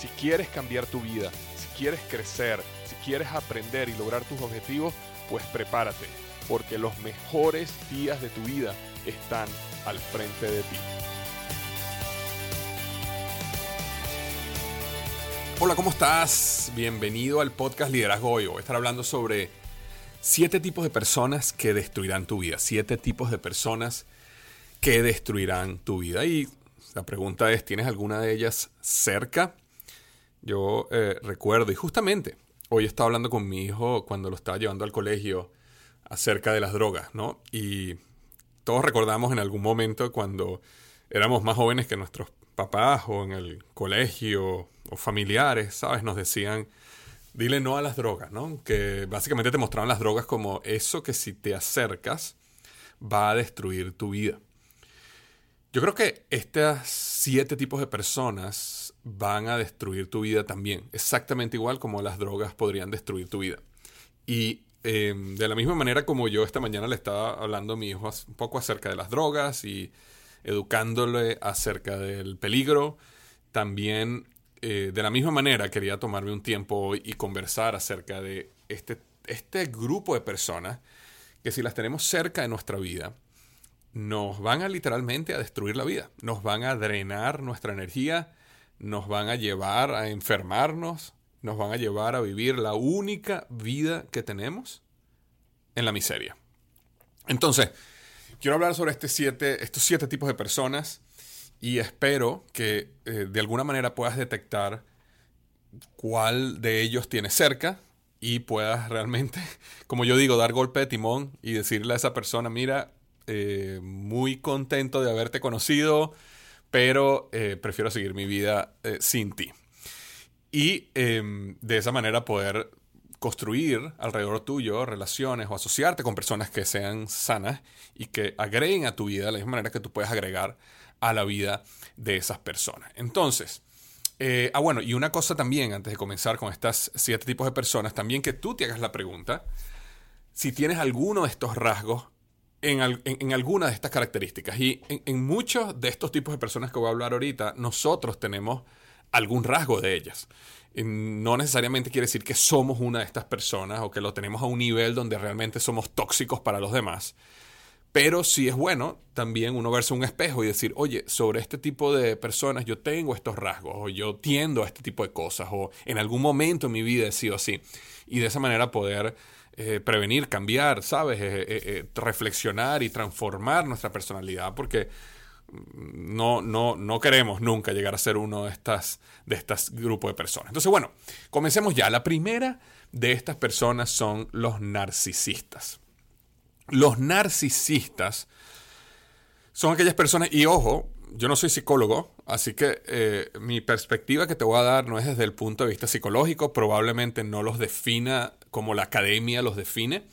Si quieres cambiar tu vida, si quieres crecer, si quieres aprender y lograr tus objetivos, pues prepárate, porque los mejores días de tu vida están al frente de ti. Hola, ¿cómo estás? Bienvenido al podcast Liderazgo Hoy. Voy a estar hablando sobre siete tipos de personas que destruirán tu vida. Siete tipos de personas que destruirán tu vida. Y la pregunta es, ¿tienes alguna de ellas cerca? Yo eh, recuerdo, y justamente hoy estaba hablando con mi hijo cuando lo estaba llevando al colegio acerca de las drogas, ¿no? Y todos recordamos en algún momento cuando éramos más jóvenes que nuestros papás o en el colegio o familiares, ¿sabes? Nos decían, dile no a las drogas, ¿no? Que básicamente te mostraban las drogas como eso que si te acercas va a destruir tu vida. Yo creo que estos siete tipos de personas van a destruir tu vida también, exactamente igual como las drogas podrían destruir tu vida. Y em, de la misma manera como yo esta mañana le estaba hablando a mi hijo un poco acerca de las drogas y educándole acerca del peligro, también eh, de la misma manera quería tomarme un tiempo hoy y conversar acerca de este, este grupo de personas que si las tenemos cerca de nuestra vida, nos van a literalmente a destruir la vida, nos van a drenar nuestra energía, nos van a llevar a enfermarnos, nos van a llevar a vivir la única vida que tenemos en la miseria. Entonces, quiero hablar sobre este estos siete tipos de personas y espero que eh, de alguna manera puedas detectar cuál de ellos tienes cerca y puedas realmente, como yo digo, dar golpe de timón y decirle a esa persona, mira, eh, muy contento de haberte conocido, pero eh, prefiero seguir mi vida sin ti. Y em, de esa manera poder construir alrededor tuyo relaciones o asociarte con personas que sean sanas y que agreguen a tu vida de la misma manera que tú puedes agregar a la vida de esas personas. Entonces, eh, ah, bueno, y una cosa también, antes de comenzar con estas siete tipos de personas, también que tú te hagas la pregunta si tienes alguno de estos rasgos en, alguna de estas características. Y en, en, muchos de estos tipos de personas que voy a hablar ahorita, nosotros tenemos algún rasgo de ellas. No necesariamente quiere decir que somos una de estas personas o que lo tenemos a un nivel donde realmente somos tóxicos para los demás. Pero sí es bueno también uno verse un espejo y decir, oye, sobre este tipo de personas yo tengo estos rasgos, o yo tiendo a este tipo de cosas, o en algún momento en mi vida he sido así. Y de esa manera poder eh, prevenir, cambiar, ¿sabes? Eh, eh, reflexionar y transformar nuestra personalidad, porque no, no, no queremos nunca llegar a ser uno de estas, de estas grupos de personas. Entonces, bueno, comencemos ya. La primera de estas personas son los narcisistas. Los narcisistas son aquellas personas, y ojo, yo no soy psicólogo, así que mi perspectiva que te voy a dar no es desde el punto de vista psicológico, probablemente no los defina como la academia los define,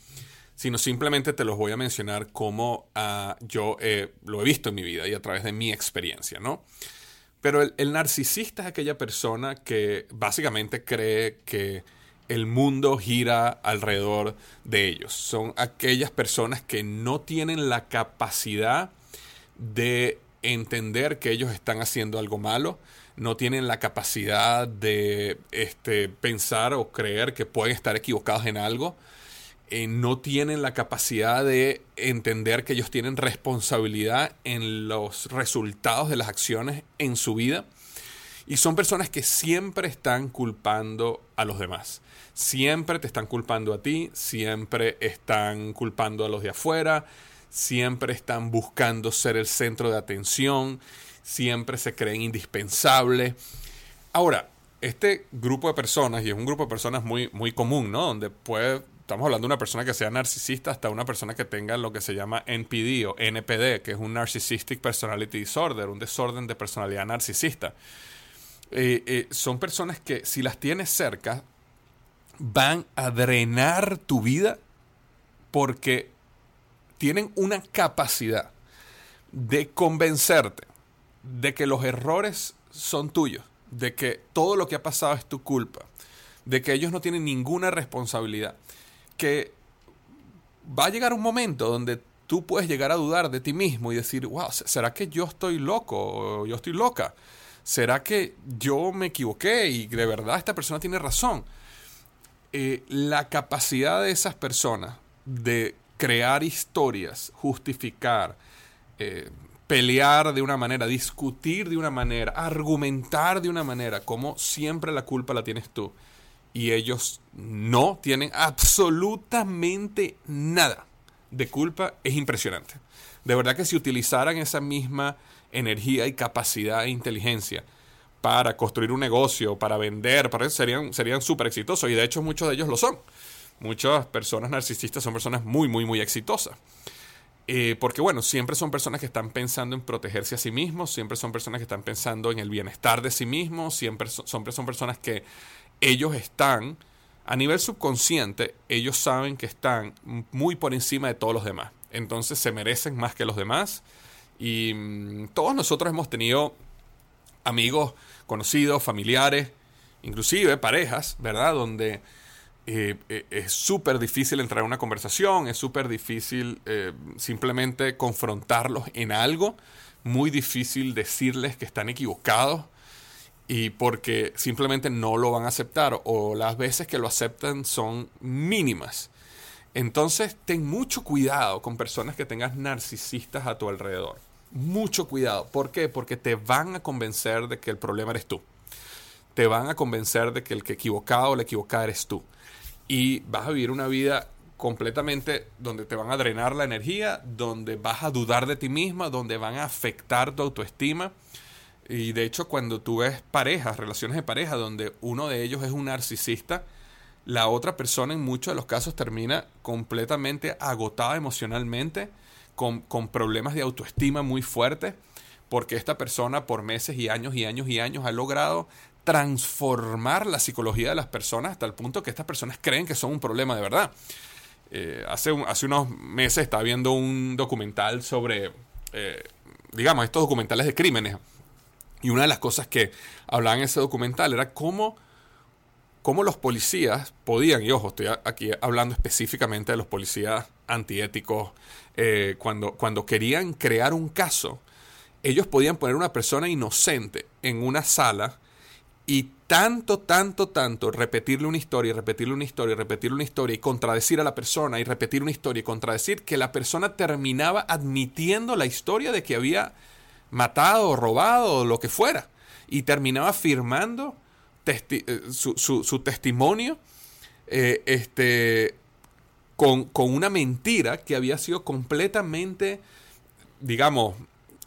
sino simplemente te los voy a mencionar como ah, yo lo he visto en mi vida y a través de mi experiencia, ¿no? Pero el narcisista es aquella persona que básicamente cree que el mundo gira alrededor de ellos. Son aquellas personas que no tienen la capacidad de entender que ellos están haciendo algo malo, no tienen la capacidad de este, pensar o creer que pueden estar equivocados en algo, eh, no tienen la capacidad de entender que ellos tienen responsabilidad en los resultados de las acciones en su vida. Y son personas que siempre están culpando a los demás siempre te están culpando a ti, siempre están culpando a los de afuera, siempre están buscando ser el centro de atención, siempre se creen indispensables. Ahora, este grupo de personas, y es un grupo de personas muy, muy común, ¿no? Donde puede, estamos hablando de una persona que sea narcisista hasta una persona que tenga lo que se llama NPD o NPD, que es un Narcissistic Personality Disorder, un desorden de personalidad narcisista. eh, eh, son personas que si las tienes cerca, van a drenar tu vida porque tienen una capacidad de convencerte de que los errores son tuyos, de que todo lo que ha pasado es tu culpa, de que ellos no tienen ninguna responsabilidad, que va a llegar un momento donde tú puedes llegar a dudar de ti mismo y decir, wow, ¿será que yo estoy loco o yo estoy loca? ¿Será que yo me equivoqué y de verdad esta persona tiene razón? Eh, la capacidad de esas personas de crear historias, justificar, eh, pelear de una manera, discutir de una manera, argumentar de una manera, como siempre la culpa la tienes tú. Y ellos no tienen absolutamente nada de culpa, es impresionante. De verdad que si utilizaran esa misma energía y capacidad e inteligencia para construir un negocio, para vender, para serían serían súper exitosos y de hecho muchos de ellos lo son. Muchas personas narcisistas son personas muy, muy, muy exitosas. Eh, porque bueno, siempre son personas que están pensando en protegerse a sí mismos, siempre son personas que están pensando en el bienestar de sí mismos, siempre son personas que ellos están, a nivel subconsciente, ellos saben que están muy por encima de todos los demás. Entonces se merecen más que los demás y mm, todos nosotros hemos tenido amigos, conocidos, familiares, inclusive parejas, ¿verdad? Donde eh, eh, es súper difícil entrar en una conversación, es súper difícil eh, simplemente confrontarlos en algo, muy difícil decirles que están equivocados y porque simplemente no lo van a aceptar o las veces que lo aceptan son mínimas. Entonces, ten mucho cuidado con personas que tengas narcisistas a tu alrededor mucho cuidado. ¿Por qué? Porque te van a convencer de que el problema eres tú. Te van a convencer de que el que equivocado o la equivocada eres tú. Y vas a vivir una vida completamente donde te van a drenar la energía, donde vas a dudar de ti misma, donde van a afectar tu autoestima. Y de hecho, cuando tú ves parejas, relaciones de pareja, donde uno de ellos es un narcisista, la otra persona en muchos de los casos termina completamente agotada emocionalmente con, problemas de autoestima muy fuertes, porque esta persona por meses y años y años y años ha logrado transformar la psicología de las personas hasta el punto que estas personas creen que son un problema de verdad. Eh, hace, hace unos meses estaba viendo un documental sobre, eh, digamos, estos documentales de crímenes. Y una de las cosas que hablaban en ese documental era cómo, cómo los policías podían, y ojo, estoy aquí hablando específicamente de los policías antiéticos, eh, cuando, cuando querían crear un caso, ellos podían poner una persona inocente en una sala y tanto, tanto, tanto repetirle una historia, repetirle una historia, repetirle una historia y contradecir a la persona y repetir una historia y contradecir que la persona terminaba admitiendo la historia de que había matado robado lo que fuera y terminaba firmando eh, su, testimonio eh, este, con, una mentira que había sido completamente, digamos,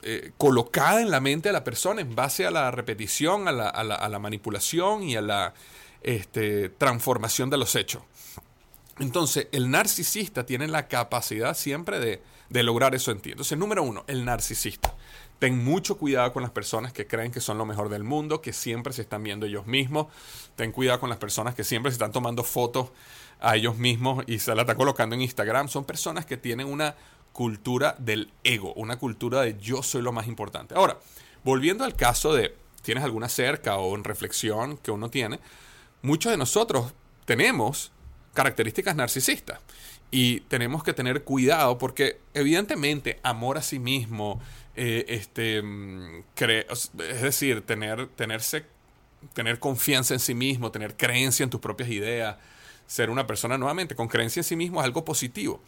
eh, colocada en la mente de la persona en base a la repetición, a la, manipulación y a la este, transformación de los hechos. Entonces, el narcisista tiene la capacidad siempre de, de lograr eso en ti. Entonces, número uno, el narcisista. Ten mucho cuidado con las personas que creen que son lo mejor del mundo, que siempre se están viendo ellos mismos. Ten cuidado con las personas que siempre se están tomando fotos a ellos mismos y se la están colocando en Instagram. Son personas que tienen una cultura del ego, una cultura de yo soy lo más importante. Ahora, volviendo al caso de tienes alguna cerca o en reflexión que uno tiene, muchos de nosotros tenemos características narcisistas y tenemos que tener cuidado porque evidentemente amor a sí mismo, eh, este, mm, es decir, tener, tenerse, tener confianza en sí mismo, tener creencia en tus propias ideas, ser una persona nuevamente con creencia en sí mismo es algo positivo.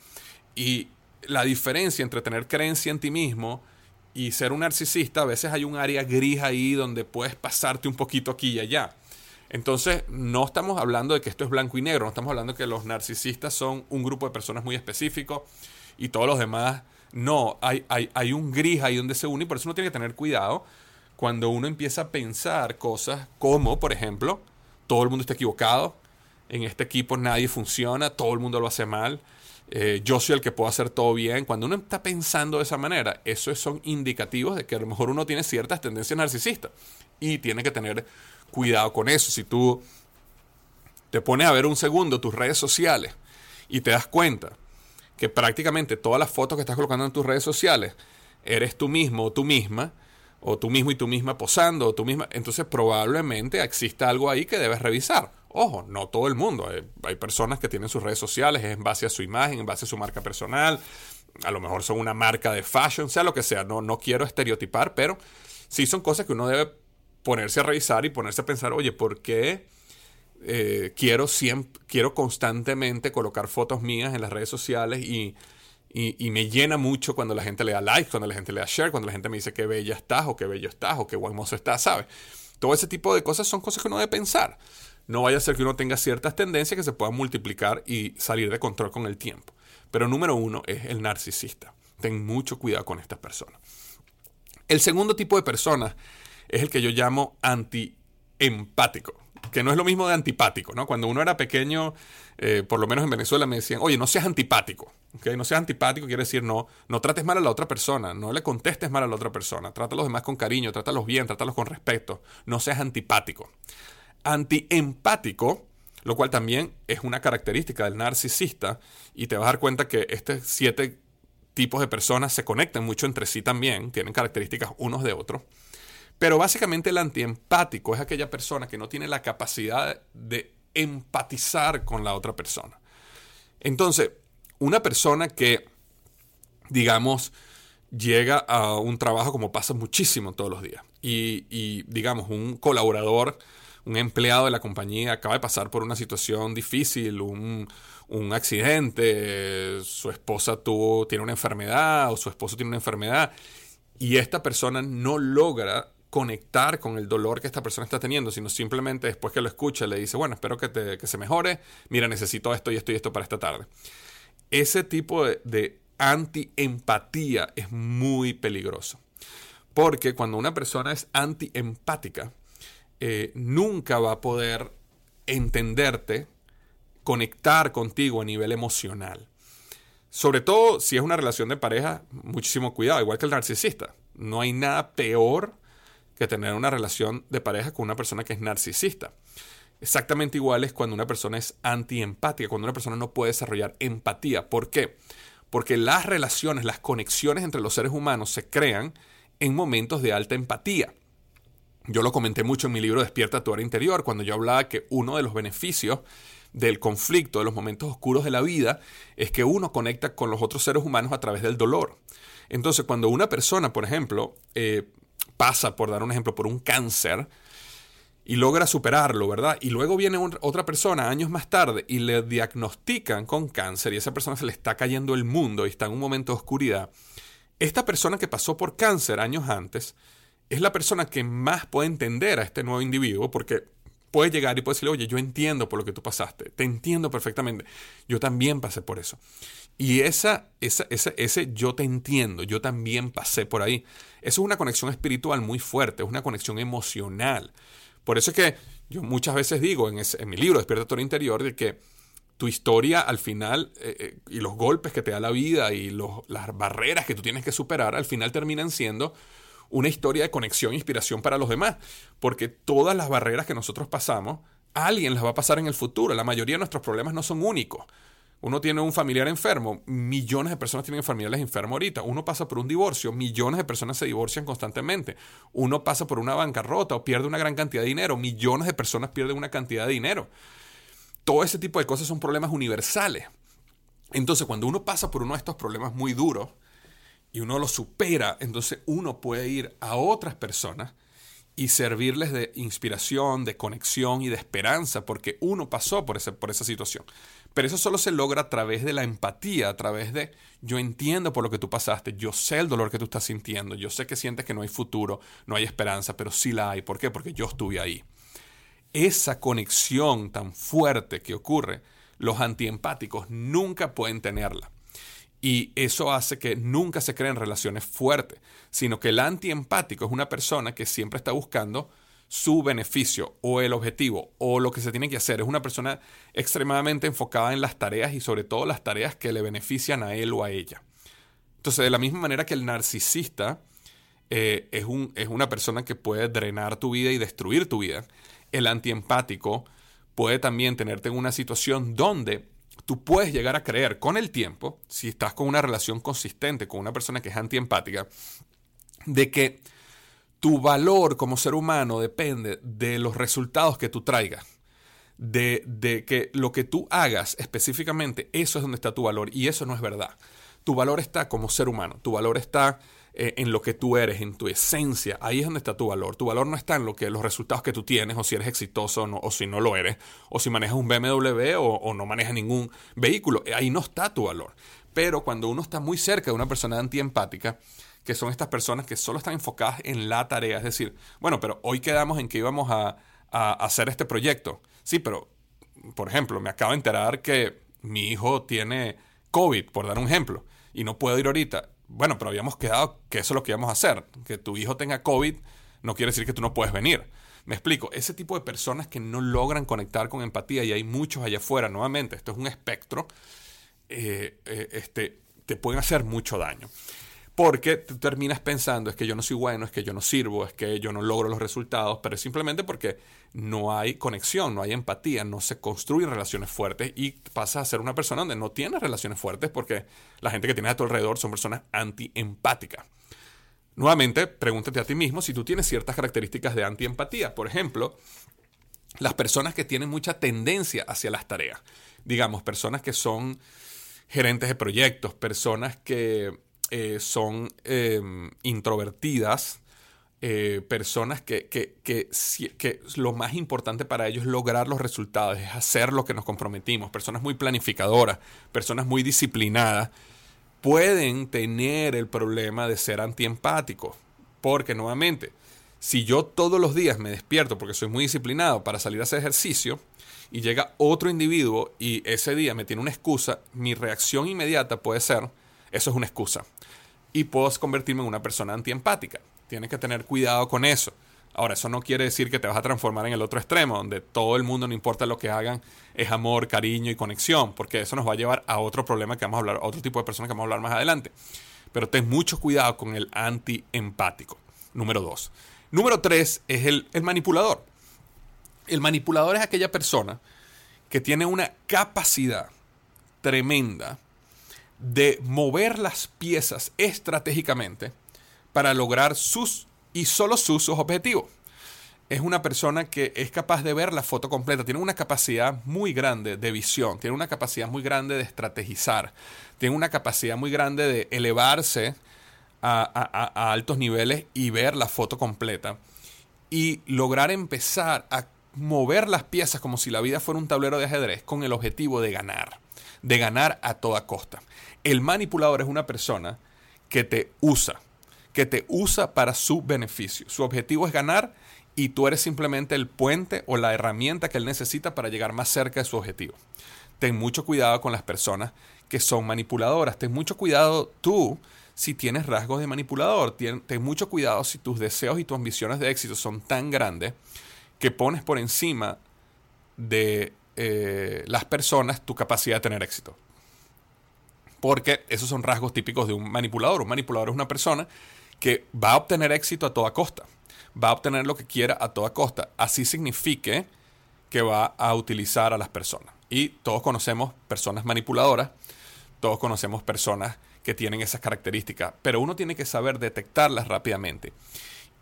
Y la diferencia entre tener creencia en ti mismo y ser un narcisista, a veces hay un área gris ahí donde puedes pasarte un poquito aquí y allá. Entonces, no estamos hablando de que esto es blanco y negro, no estamos hablando de que los narcisistas son un grupo de personas muy específico y todos los demás no, hay, hay, hay un gris ahí donde se une y por eso uno tiene que tener cuidado cuando uno empieza a pensar cosas como, por ejemplo, todo el mundo está equivocado, en este equipo nadie funciona, todo el mundo lo hace mal, eh, yo soy el que puedo hacer todo bien. Cuando uno está pensando de esa manera, esos son indicativos de que a lo mejor uno tiene ciertas tendencias narcisistas. y tiene que tener cuidado con eso. Si tú te pones a ver un segundo tus redes sociales y te das cuenta que prácticamente todas las fotos que estás colocando en tus redes sociales eres tú mismo o tú misma, o tú mismo y tú misma posando, o tú misma, entonces probablemente exista algo ahí que debes revisar. Ojo, no todo el mundo. Hay, personas que tienen sus redes sociales en base a su imagen, en base a su marca personal. A lo mejor son una marca de fashion, sea lo que sea. No, no quiero estereotipar, pero sí son cosas que uno debe ponerse a revisar y ponerse a pensar, oye, ¿por qué eh, quiero, siempre, quiero constantemente colocar fotos mías en las redes sociales y, y, me llena mucho cuando la gente le da like, cuando la gente le da share, cuando la gente me dice qué bella estás o qué bello estás o qué buen mozo estás, ¿sabes? Todo ese tipo de cosas son cosas que uno debe pensar. No vaya a ser que uno tenga ciertas tendencias que se puedan multiplicar y salir de control con el tiempo. Pero número uno es el narcisista. Ten mucho cuidado con estas personas. El segundo tipo de personas es el que yo llamo antiempático, que no es lo mismo de antipático, ¿no? Cuando uno era pequeño, eh, por lo menos en Venezuela, me decían, oye, no seas antipático, No seas antipático quiere decir no, no trates mal a la otra persona, no le contestes mal a la otra persona, trata a los demás con cariño, trátalos bien, trátalos con respeto, no seas antipático antiempático, lo cual también es una característica del narcisista, y te vas a dar cuenta que estos siete tipos de personas se conectan mucho entre sí también, tienen características unos de otros. Pero básicamente el antiempático es aquella persona que no tiene la capacidad de empatizar con la otra persona. Entonces, una persona que, digamos, llega a un trabajo como pasa muchísimo todos los días, y, y digamos, un colaborador un empleado de la compañía acaba de pasar por una situación difícil, un, accidente, su esposa tuvo, tiene una enfermedad o su esposo tiene una enfermedad y esta persona no logra conectar con el dolor que esta persona está teniendo, sino simplemente después que lo escucha le dice, bueno, espero que, te, que se mejore, mira, necesito esto y esto y esto para esta tarde. Ese tipo de, de anti-empatía es muy peligroso. Porque cuando una persona es anti-empática, eh, nunca va a poder entenderte, conectar contigo a nivel emocional. Sobre todo si es una relación de pareja, muchísimo cuidado, igual que el narcisista. No hay nada peor que tener una relación de pareja con una persona que es narcisista. Exactamente igual es cuando una persona es antiempática, cuando una persona no puede desarrollar empatía. ¿Por qué? Porque las relaciones, las conexiones entre los seres humanos se crean en momentos de alta empatía. Yo lo comenté mucho en mi libro Despierta tu hora interior, cuando yo hablaba que uno de los beneficios del conflicto, de los momentos oscuros de la vida, es que uno conecta con los otros seres humanos a través del dolor. Entonces, cuando una persona, por ejemplo, eh, pasa, por dar un ejemplo, por un cáncer y logra superarlo, ¿verdad? Y luego viene otra persona años más tarde y le diagnostican con cáncer y esa persona se le está cayendo el mundo y está en un momento de oscuridad. Esta persona que pasó por cáncer años antes, es la persona que más puede entender a este nuevo individuo porque puede llegar y puede decirle, oye, yo entiendo por lo que tú pasaste, te entiendo perfectamente, yo también pasé por eso. Y esa, esa, ese, ese yo te entiendo, yo también pasé por ahí, eso es una conexión espiritual muy fuerte, es una conexión emocional. Por eso es que yo muchas veces digo en, en mi libro Despierta interior de que tu historia al final eh, eh, y los golpes que te da la vida y los, las barreras que tú tienes que superar al final terminan siendo una historia de conexión e inspiración para los demás, porque todas las barreras que nosotros pasamos, alguien las va a pasar en el futuro. La mayoría de nuestros problemas no son únicos. Uno tiene un familiar enfermo, millones de personas tienen familiares enfermos ahorita. Uno pasa por un divorcio, millones de personas se divorcian constantemente. Uno pasa por una bancarrota o pierde una gran cantidad de dinero, millones de personas pierden una cantidad de dinero. Todo ese tipo de cosas son problemas universales. Entonces, cuando uno pasa por uno de estos problemas muy duros, y uno lo supera, entonces uno puede ir a otras personas y servirles de inspiración, de conexión y de esperanza, porque uno pasó por, ese, por esa situación. Pero eso solo se logra a través de la empatía, a través de yo entiendo por lo que tú pasaste, yo sé el dolor que tú estás sintiendo, yo sé que sientes que no hay futuro, no hay esperanza, pero sí la hay. ¿Por qué? Porque yo estuve ahí. Esa conexión tan fuerte que ocurre, los antiempáticos nunca pueden tenerla. Y eso hace que nunca se creen relaciones fuertes, sino que el antiempático es una persona que siempre está buscando su beneficio o el objetivo o lo que se tiene que hacer. Es una persona extremadamente enfocada en las tareas y sobre todo las tareas que le benefician a él o a ella. Entonces, de la misma manera que el narcisista eh, es, un, es una persona que puede drenar tu vida y destruir tu vida. El antiempático puede también tenerte en una situación donde tú puedes llegar a creer con el tiempo, si estás con una relación consistente con una persona que es antiempática, de que tu valor como ser humano depende de los resultados que tú traigas. De, de, que lo que tú hagas específicamente, eso es donde está tu valor. Y eso no es verdad. Tu valor está como ser humano. Tu valor está eh, en lo que tú eres, en tu esencia. Ahí es donde está tu valor. Tu valor no está en lo que, los resultados que tú tienes, o si eres exitoso o, si no lo eres, o si manejas un BMW o, no manejas ningún vehículo. Ahí no está tu valor. Pero cuando uno está muy cerca de una persona antiempática, que son estas personas que solo están enfocadas en la tarea, es decir, bueno, pero hoy quedamos en que íbamos a, a hacer este proyecto. Sí, pero, por ejemplo, me acabo de enterar que mi hijo tiene COVID, por dar un ejemplo, y no puedo ir ahorita bueno, pero habíamos quedado que eso es lo que íbamos a hacer. Que tu hijo tenga COVID no quiere decir que tú no puedes venir. Me explico, ese tipo de personas que no logran conectar con empatía, y hay muchos allá afuera, nuevamente, esto es un espectro, eh, eh, este, te pueden hacer mucho daño. Porque tú terminas pensando, es que yo no soy bueno, es que yo no sirvo, es que yo no logro los resultados, pero es simplemente porque no hay conexión, no hay empatía, no se construyen relaciones fuertes y pasas a ser una persona donde no tienes relaciones fuertes porque la gente que tienes a tu alrededor son personas antiempáticas. Nuevamente, pregúntate a ti mismo si tú tienes ciertas características de antiempatía. Por ejemplo, las personas que tienen mucha tendencia hacia las tareas. Digamos, personas que son gerentes de proyectos, personas que eh, son em, introvertidas, eh, personas que, que, que, que, lo más importante para ellos es lograr los resultados, es hacer lo que nos comprometimos, personas muy planificadoras, personas muy disciplinadas, pueden tener el problema de ser antiempáticos. Porque nuevamente, si yo todos los días me despierto porque soy muy disciplinado para salir a hacer ejercicio y llega otro individuo y ese día me tiene una excusa, mi reacción inmediata puede ser, eso es una excusa y puedo convertirme en una persona antiempática. Tienes que tener cuidado con eso. Ahora, eso no quiere decir que te vas a transformar en el otro extremo, donde todo el mundo, no importa lo que hagan, es amor, cariño y conexión, porque eso nos va a llevar a otro problema que vamos a hablar, otro tipo de personas que vamos a hablar más adelante. Pero ten mucho cuidado con el antiempático. Número dos. Número tres es el, el manipulador. El manipulador es aquella persona que tiene una capacidad tremenda de mover las piezas estratégicamente para lograr sus y solo sus, objetivos. Es una persona que es capaz de ver la foto completa, tiene una capacidad muy grande de visión, tiene una capacidad muy grande de estrategizar, tiene una capacidad muy grande de elevarse a, a altos niveles y ver la foto completa y lograr empezar a mover las piezas como si la vida fuera un tablero de ajedrez con el objetivo de ganar, de ganar a toda costa. El manipulador es una persona que te usa, que te usa para su beneficio. Su objetivo es ganar y tú eres simplemente el puente o la herramienta que él necesita para llegar más cerca de su objetivo. Ten mucho cuidado con las personas que son manipuladoras. Ten mucho cuidado tú si tienes rasgos de manipulador. Ten, mucho cuidado si tus deseos y tus ambiciones de éxito son tan grandes que pones por encima de eh, las personas tu capacidad de tener éxito porque esos son rasgos típicos de un manipulador. Un manipulador es una persona que va a obtener éxito a toda costa, va a obtener lo que quiera a toda costa, así signifique que va a utilizar a las personas. Y todos conocemos personas manipuladoras, todos conocemos personas que tienen esas características, pero uno tiene que saber detectarlas rápidamente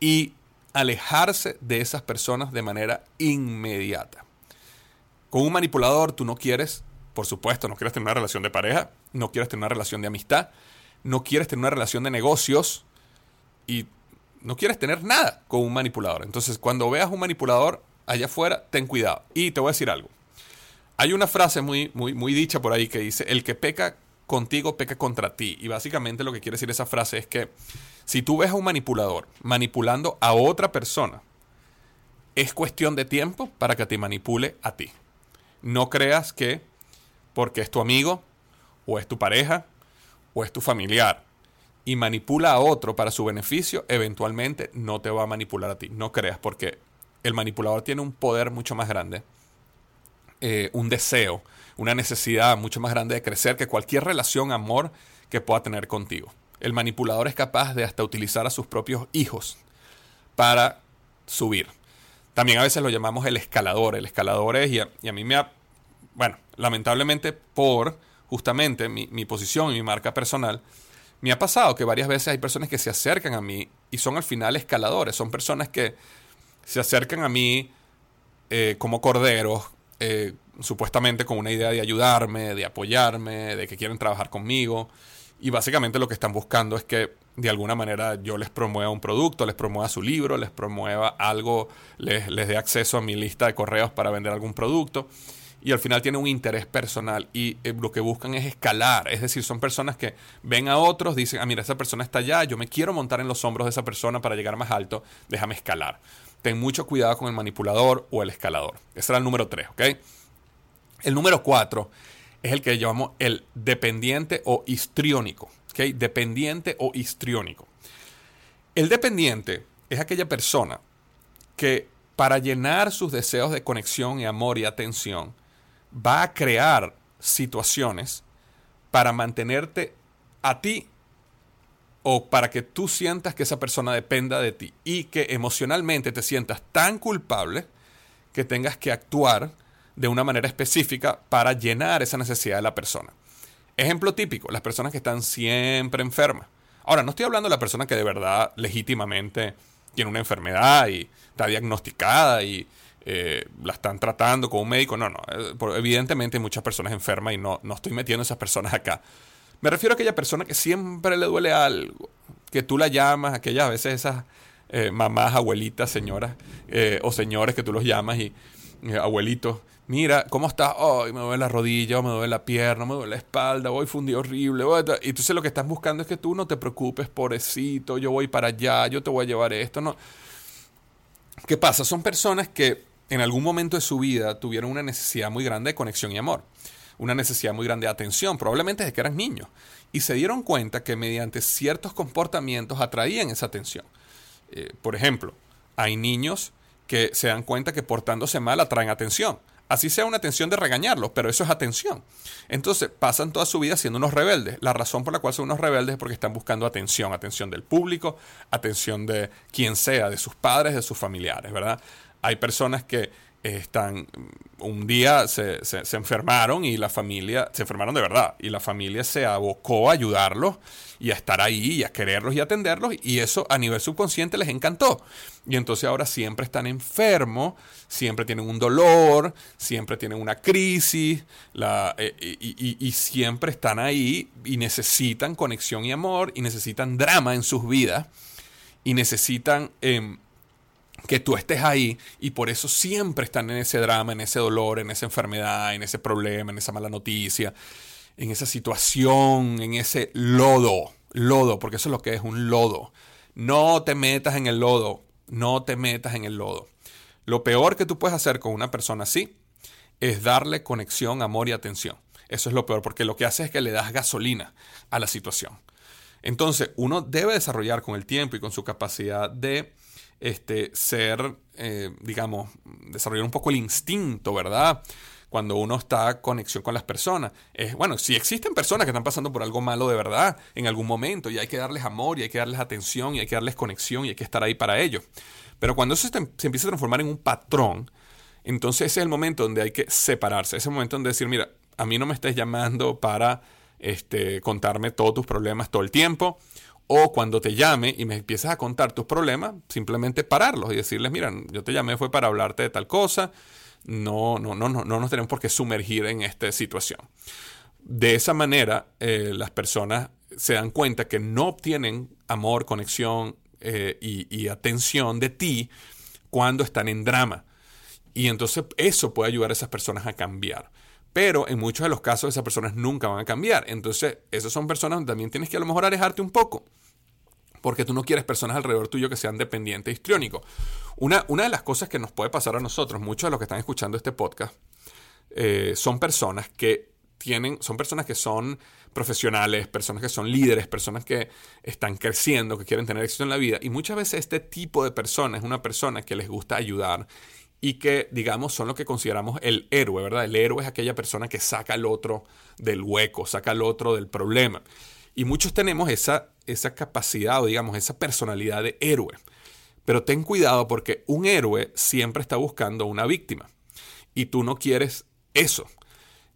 y alejarse de esas personas de manera inmediata. Con un manipulador tú no quieres por supuesto, no quieres tener una relación de pareja, no quieres tener una relación de amistad, no quieres tener una relación de negocios y no quieres tener nada con un manipulador. Entonces, cuando veas un manipulador allá afuera, ten cuidado. Y te voy a decir algo. Hay una frase muy, muy, muy dicha por ahí que dice, el que peca contigo peca contra ti. Y básicamente lo que quiere decir esa frase es que si tú ves a un manipulador manipulando a otra persona, es cuestión de tiempo para que te manipule a ti. No creas que porque es tu amigo, o es tu pareja, o es tu familiar, y manipula a otro para su beneficio, eventualmente no te va a manipular a ti. No creas, porque el manipulador tiene un poder mucho más grande, eh, un deseo, una necesidad mucho más grande de crecer que cualquier relación, amor que pueda tener contigo. El manipulador es capaz de hasta utilizar a sus propios hijos para subir. También a veces lo llamamos el escalador. El escalador es, y a, mí me ha, bueno, lamentablemente por justamente mi, mi posición y mi marca personal, me ha pasado que varias veces hay personas que se acercan a mí y son al final escaladores. Son personas que se acercan a mí eh, como corderos, eh, supuestamente con una idea de ayudarme, de apoyarme, de que quieren trabajar conmigo. Y básicamente lo que están buscando es que de alguna manera yo les promueva un producto, les promueva su libro, les promueva algo, les, les dé acceso a mi lista de correos para vender algún producto. Y al final tienen un interés personal y eh, lo que buscan es escalar. Es decir, son personas que ven a otros, dicen, ah, mira, esa persona está allá, yo me quiero montar en los hombros de esa persona para llegar más alto, déjame escalar. Ten mucho cuidado con el manipulador o el escalador. Ese era el número 3, ¿ok? El número 4 es el que llamamos el dependiente o histriónico. ¿ok? Dependiente o histriónico. El dependiente es aquella persona que para llenar sus deseos de conexión y amor y atención va a crear situaciones para mantenerte a ti o para que tú sientas que esa persona dependa de ti y que emocionalmente te sientas tan culpable que tengas que actuar de una manera específica para llenar esa necesidad de la persona. Ejemplo típico, las personas que están siempre enfermas. Ahora, no estoy hablando de la persona que de verdad legítimamente tiene una enfermedad y está diagnosticada y eh, la están tratando con un médico. No, no. Eh, evidentemente hay muchas personas enfermas y no, no estoy metiendo a esas personas acá. Me refiero a aquella persona que siempre le duele algo, que tú la llamas, aquellas veces esas eh, mamás, abuelitas, señoras o señores que tú los llamas y abuelitos, mira, ¿cómo estás? Hoy me duele la rodilla, me duele la pierna, me duele la espalda, hoy fue un día horrible. Y entonces lo que estás buscando es que tú no te preocupes, pobrecito, yo voy para allá, yo te voy a llevar esto, ¿no? ¿Qué pasa? Son personas que en algún momento de su vida tuvieron una necesidad muy grande de conexión y amor, una necesidad muy grande de atención, probablemente desde que eran niños, y se dieron cuenta que mediante ciertos comportamientos atraían esa atención. Eh, por ejemplo, hay niños que se dan cuenta que portándose mal atraen atención. Así sea una atención de regañarlos, pero eso es atención. Entonces pasan toda su vida siendo unos rebeldes. La razón por la cual son unos rebeldes es porque están buscando atención, atención del público, atención de quien sea, de sus padres, de sus familiares, ¿verdad? Hay personas que están un día se, se, enfermaron y la familia se enfermaron de verdad y la familia se abocó a ayudarlos y a estar ahí y a quererlos y atenderlos y eso a nivel subconsciente les encantó. Y entonces ahora siempre están enfermos siempre tienen un dolor siempre tienen una crisis eh, y, y, siempre están ahí y necesitan conexión y amor y necesitan drama en sus vidas y necesitan em, que tú estés ahí y por eso siempre están en ese drama, en ese dolor, en esa enfermedad, en ese problema, en esa mala noticia, en esa situación, en ese lodo, lodo, porque eso es lo que es un lodo. No te metas en el lodo, no te metas en el lodo. Lo peor que tú puedes hacer con una persona así es darle conexión, amor y atención. Eso es lo peor, porque lo que hace es que le das gasolina a la situación. Entonces, uno debe desarrollar con el tiempo y con su capacidad de este, ser, eh, digamos, desarrollar un poco el instinto, ¿verdad? Cuando uno está en conexión con las personas. Bueno, si existen personas que están pasando por algo malo de verdad en algún momento y hay que darles amor y hay que darles atención y hay que darles conexión y hay que estar ahí para ellos. Pero cuando eso se, empieza a transformar en un patrón, entonces ese es el momento donde hay que separarse. Ese momento donde decir, mira, a mí no me estés llamando para este, contarme todos tus problemas todo el tiempo o cuando te llame y me empiezas a contar tus problemas, simplemente pararlos y decirles, mira, yo te llamé fue para hablarte de tal cosa, no, no, no, no, no nos tenemos por qué sumergir en esta situación. De esa manera, eh, las personas se dan cuenta que no obtienen amor, conexión eh, y, atención de ti cuando están en drama. Y entonces eso puede ayudar a esas personas a cambiar. Pero en muchos de los casos esas personas nunca van a cambiar. Entonces, esas son personas donde también tienes que a lo mejor alejarte un poco porque tú no quieres personas alrededor tuyo que sean dependientes histriónicos. Una, una de las cosas que nos puede pasar a nosotros, muchos de los que están escuchando este podcast, eh, son personas que tienen, son personas que son profesionales, personas que son líderes, personas que están creciendo, que quieren tener éxito en la vida. Y muchas veces este tipo de persona es una persona que les gusta ayudar y que, digamos, son lo que consideramos el héroe, ¿verdad? El héroe es aquella persona que saca al otro del hueco, saca al otro del problema. Y muchos tenemos esa, esa capacidad o digamos esa personalidad de héroe. Pero ten cuidado porque un héroe siempre está buscando una víctima. Y tú no quieres eso.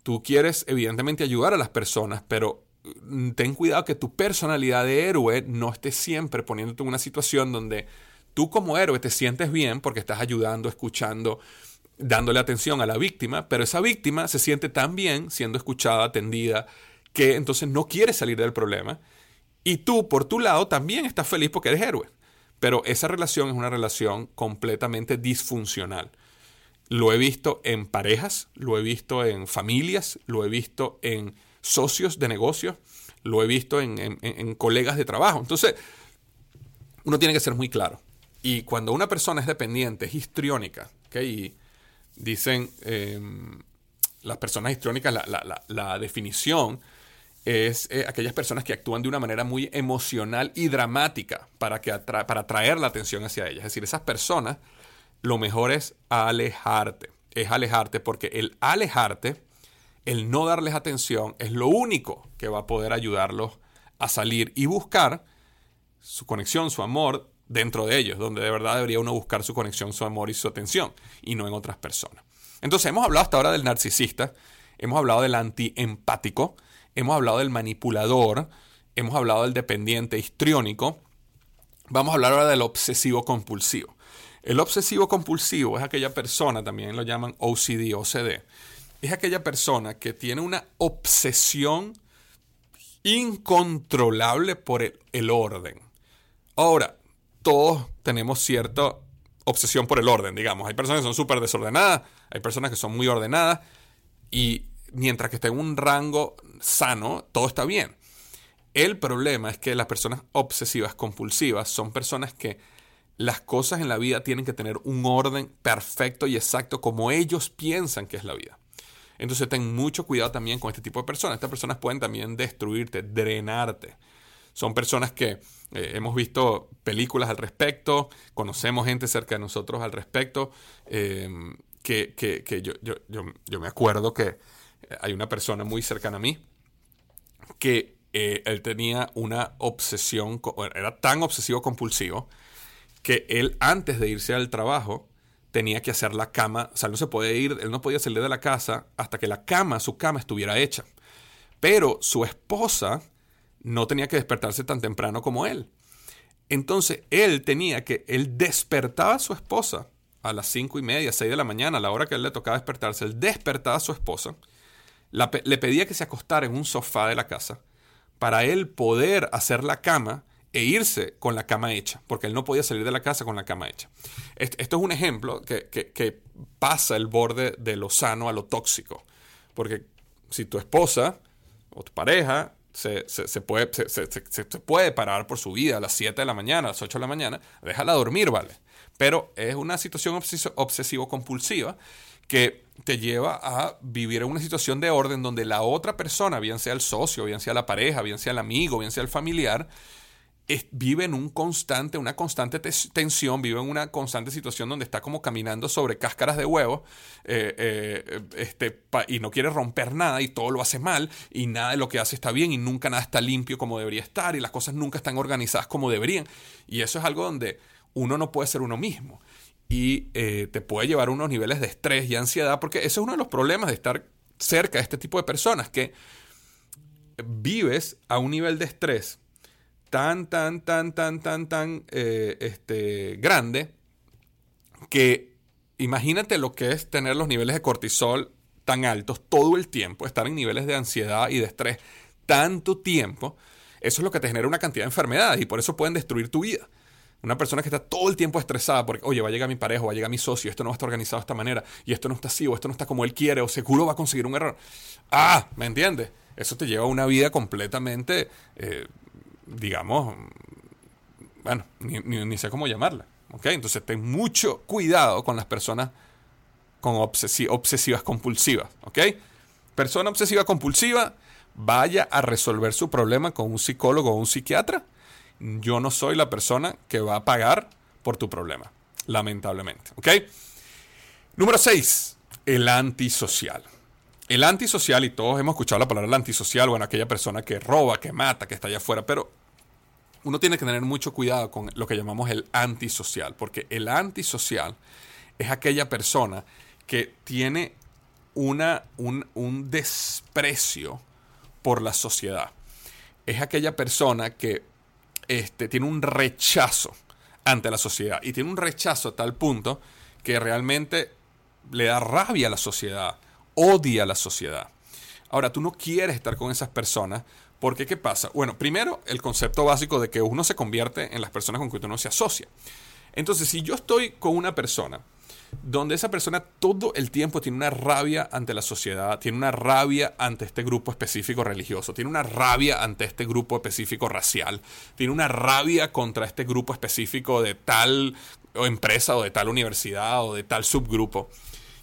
Tú quieres evidentemente ayudar a las personas, pero mm, ten cuidado que tu personalidad de héroe no esté siempre poniéndote en una situación donde tú como héroe te sientes bien porque estás ayudando, escuchando, dándole atención a la víctima, pero esa víctima se siente tan bien siendo escuchada, atendida, que entonces no quiere salir del problema. Y tú, por tu lado, también estás feliz porque eres héroe. Pero esa relación es una relación completamente disfuncional. Lo he visto en parejas, lo he visto en familias, lo he visto en socios de negocios, lo he visto en, colegas de trabajo. Entonces, uno tiene que ser muy claro. Y cuando una persona es dependiente, es histriónica, y dicen em, las personas histriónicas, la, definición es eh, aquellas personas que actúan de una manera muy emocional y dramática para, que para atraer la atención hacia ellas. Es decir, esas personas lo mejor es alejarte. Es alejarte porque el alejarte, el no darles atención, es lo único que va a poder ayudarlos a salir y buscar su conexión, su amor dentro de ellos, donde de verdad debería uno buscar su conexión, su amor y su atención, y no en otras personas. Entonces, hemos hablado hasta ahora del narcisista, hemos hablado del antiempático, hemos hablado del manipulador, hemos hablado del dependiente histriónico, vamos a hablar ahora del obsesivo compulsivo. El obsesivo compulsivo es aquella persona, también lo llaman OCD, OCD, es aquella persona que tiene una obsesión incontrolable por el, orden. Ahora, todos tenemos cierta obsesión por el orden, digamos. Hay personas que son súper desordenadas, hay personas que son muy ordenadas y mientras que esté en un rango sano, todo está bien. El problema es que las personas obsesivas compulsivas son personas que las cosas en la vida tienen que tener un orden perfecto y exacto como ellos piensan que es la vida. Entonces ten mucho cuidado también con este tipo de personas. Estas personas pueden también destruirte, drenarte. Son personas que eh, hemos visto películas al respecto, conocemos gente cerca de nosotros al respecto, eh, que, que, yo, yo, yo, me acuerdo que hay una persona muy cercana a mí que eh, él tenía una obsesión, era tan obsesivo compulsivo, que él antes de irse al trabajo tenía que hacer la cama, o sea, no se puede ir, él no podía salir de la casa hasta que la cama, su cama estuviera hecha. Pero su esposa no tenía que despertarse tan temprano como él. Entonces él tenía que, él despertaba a su esposa a las cinco y media, seis de la mañana, a la hora que él le tocaba despertarse, él despertaba a su esposa, le pedía que se acostara en un sofá de la casa para él poder hacer la cama e irse con la cama hecha, porque él no podía salir de la casa con la cama hecha. Esto es un ejemplo que, pasa el borde de lo sano a lo tóxico, porque si tu esposa o tu pareja se, puede, se, puede parar por su vida a las 7 de la mañana, a las 8 de la mañana, déjala dormir, ¿vale? Pero es una situación obsesivo-compulsiva que te lleva a vivir en una situación de orden donde la otra persona, bien sea el socio, bien sea la pareja, bien sea el amigo, bien sea el familiar, vive en un constante, una constante tensión, vive en una constante situación donde está como caminando sobre cáscaras de huevo eh, eh, este, y no quiere romper nada y todo lo hace mal y nada de lo que hace está bien y nunca nada está limpio como debería estar y las cosas nunca están organizadas como deberían. Y eso es algo donde uno no puede ser uno mismo y eh, te puede llevar a unos niveles de estrés y ansiedad porque ese es uno de los problemas de estar cerca de este tipo de personas que vives a un nivel de estrés tan, tan, tan, tan, tan, tan eh, este, grande que imagínate lo que es tener los niveles de cortisol tan altos todo el tiempo, estar en niveles de ansiedad y de estrés tanto tiempo, eso es lo que te genera una cantidad de enfermedades y por eso pueden destruir tu vida. Una persona que está todo el tiempo estresada porque, oye, va a llegar mi pareja, va a llegar mi socio, esto no va a estar organizado de esta manera, y esto no está así, o esto no está como él quiere, o seguro va a conseguir un error. Ah, ¿me entiendes? Eso te lleva a una vida completamente eh, digamos, bueno, ni, sé cómo llamarla. Entonces ten mucho cuidado con las personas con obsesivas compulsivas. ¿ok? Persona obsesiva compulsiva, vaya a resolver su problema con un psicólogo o un psiquiatra. Yo no soy la persona que va a pagar por tu problema, lamentablemente. Número 6, el antisocial. el antisocial, y todos hemos escuchado la palabra antisocial, bueno, aquella persona que roba, que mata, que está allá afuera, pero uno tiene que tener mucho cuidado con lo que llamamos el antisocial, porque el antisocial es aquella persona que tiene una, un, un desprecio por la sociedad. Es aquella persona que este, tiene un rechazo ante la sociedad y tiene un rechazo a tal punto que realmente le da rabia a la sociedad, odia a la sociedad. Ahora, tú no quieres estar con esas personas porque ¿qué pasa? Bueno, primero el concepto básico de que uno se convierte en las personas con que uno se asocia. Entonces, si yo estoy con una persona donde esa persona todo el tiempo tiene una rabia ante la sociedad, tiene una rabia ante este grupo específico religioso, tiene una rabia ante este grupo específico racial, tiene una rabia contra este grupo específico de tal empresa o de tal universidad o de tal subgrupo.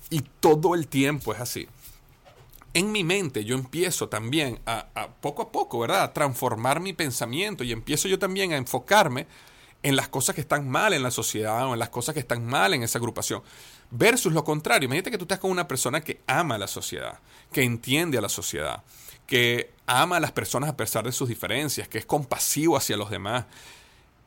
Y todo el tiempo es así. En mi mente yo empiezo también a, poco a poco, ¿verdad? A transformar mi pensamiento y empiezo yo también a enfocarme en las cosas que están mal en la sociedad o en las cosas que están mal en esa agrupación. Versus lo contrario, imagínate que tú estás con una persona que ama a la sociedad, que entiende a la sociedad, que ama a las personas a pesar de sus diferencias, que es compasivo hacia los demás.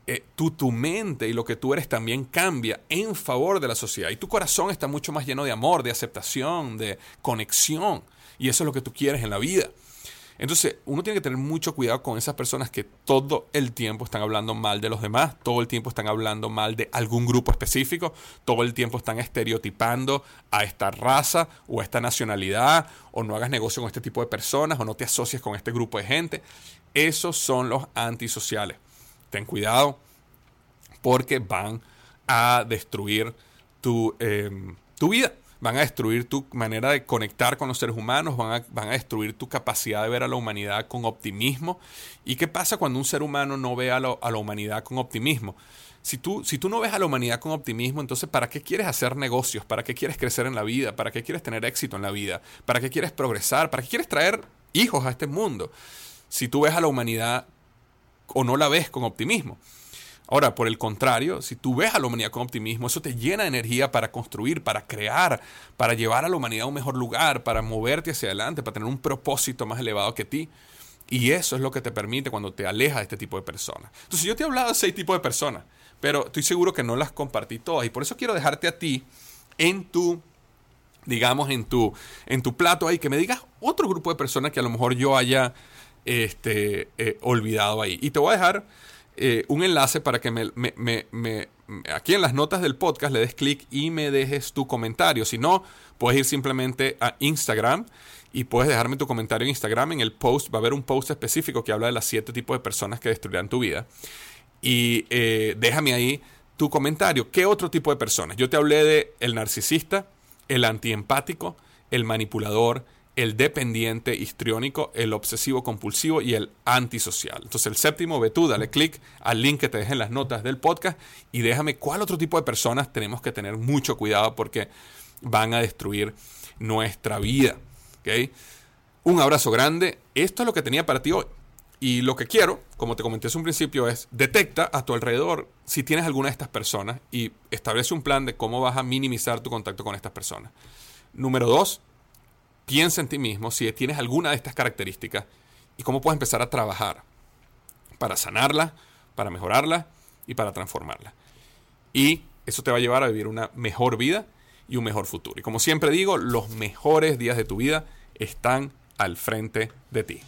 Eh, tú, tu mente y lo que tú eres también cambia en favor de la sociedad. Y tu corazón está mucho más lleno de amor, de aceptación, de conexión. Y eso es lo que tú quieres en la vida. Entonces, uno tiene que tener mucho cuidado con esas personas que todo el tiempo están hablando mal de los demás, todo el tiempo están hablando mal de algún grupo específico, todo el tiempo están estereotipando a esta raza o a esta nacionalidad, o no hagas negocio con este tipo de personas, o no te asocies con este grupo de gente. Esos son los antisociales. Ten cuidado porque van a destruir tu, em, tu vida van a destruir tu manera de conectar con los seres humanos, van a, van a, destruir tu capacidad de ver a la humanidad con optimismo. ¿Y qué pasa cuando un ser humano no ve a, a la humanidad con optimismo? Si tú, si tú no ves a la humanidad con optimismo, entonces ¿para qué quieres hacer negocios? ¿Para qué quieres crecer en la vida? ¿Para qué quieres tener éxito en la vida? ¿Para qué quieres progresar? ¿Para qué quieres traer hijos a este mundo? Si tú ves a la humanidad o no la ves con optimismo. Ahora, por el contrario, si tú ves a la humanidad con optimismo, eso te llena de energía para construir, para crear, para llevar a la humanidad a un mejor lugar, para moverte hacia adelante, para tener un propósito más elevado que ti. Y eso es lo que te permite cuando te alejas de este tipo de personas. Entonces, yo te he hablado de seis tipos de personas, pero estoy seguro que no las compartí todas. Y por eso quiero dejarte a ti en tu, digamos, en tu, en tu plato ahí, que me digas otro grupo de personas que a lo mejor yo haya este, eh, olvidado ahí. Y te voy a dejar eh, un enlace para que me, me, aquí en las notas del podcast le des clic y me dejes tu comentario. Si no, puedes ir simplemente a Instagram y puedes dejarme tu comentario en Instagram. En el post va a haber un post específico que habla de las siete tipos de personas que destruirán tu vida. Y eh, déjame ahí tu comentario. ¿Qué otro tipo de personas? Yo te hablé de el narcisista, el antiempático, el manipulador, el dependiente histriónico, el obsesivo compulsivo y el antisocial. Entonces el séptimo, ve tú, dale clic al link que te deje en las notas del podcast y déjame cuál otro tipo de personas tenemos que tener mucho cuidado porque van a destruir nuestra vida. ¿okay? Un abrazo grande. Esto es lo que tenía para ti hoy. Y lo que quiero, como te comenté hace un principio, es detecta a tu alrededor si tienes alguna de estas personas y establece un plan de cómo vas a minimizar tu contacto con estas personas. Número dos, Piensa en ti mismo si tienes alguna de estas características y cómo puedes empezar a trabajar para sanarla, para mejorarla y para transformarla. Y eso te va a llevar a vivir una mejor vida y un mejor futuro. Y como siempre digo, los mejores días de tu vida están al frente de ti.